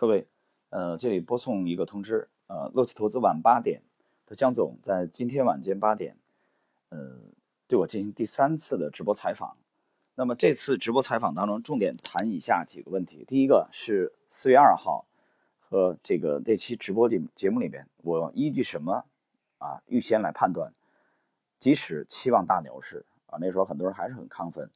各位，呃，这里播送一个通知，呃，乐奇投资晚八点的江总在今天晚间八点，呃，对我进行第三次的直播采访。那么这次直播采访当中，重点谈以下几个问题。第一个是四月二号和这个那期直播节节目里边，我依据什么啊预先来判断，即使期望大牛市啊，那时候很多人还是很亢奋，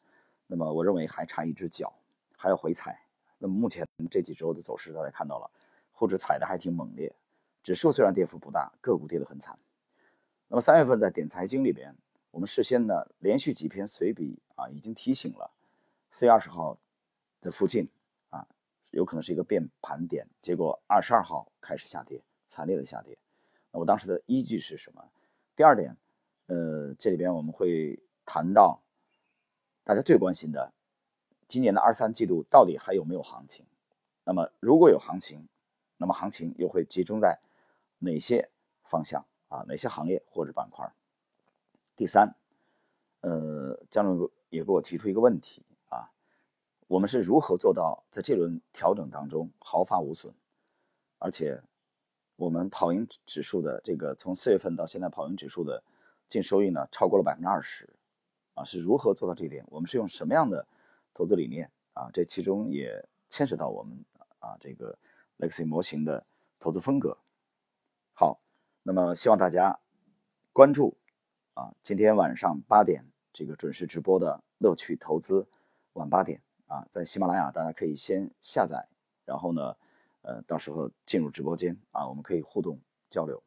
那么我认为还差一只脚，还要回踩。那么目前这几周的走势，大家看到了，沪指踩的还挺猛烈，指数虽然跌幅不大，个股跌得很惨。那么三月份在点财经里边，我们事先呢连续几篇随笔啊，已经提醒了四月二十号的附近啊，有可能是一个变盘点。结果二十二号开始下跌，惨烈的下跌。那我当时的依据是什么？第二点，呃，这里边我们会谈到大家最关心的。今年的二三季度到底还有没有行情？那么如果有行情，那么行情又会集中在哪些方向啊？哪些行业或者板块？第三，呃，江总也给我提出一个问题啊，我们是如何做到在这轮调整当中毫发无损？而且我们跑赢指数的这个从四月份到现在跑赢指数的净收益呢，超过了百分之二十啊，是如何做到这一点？我们是用什么样的？投资理念啊，这其中也牵涉到我们啊这个 Legacy 模型的投资风格。好，那么希望大家关注啊，今天晚上八点这个准时直播的乐趣投资晚八点啊，在喜马拉雅大家可以先下载，然后呢，呃，到时候进入直播间啊，我们可以互动交流。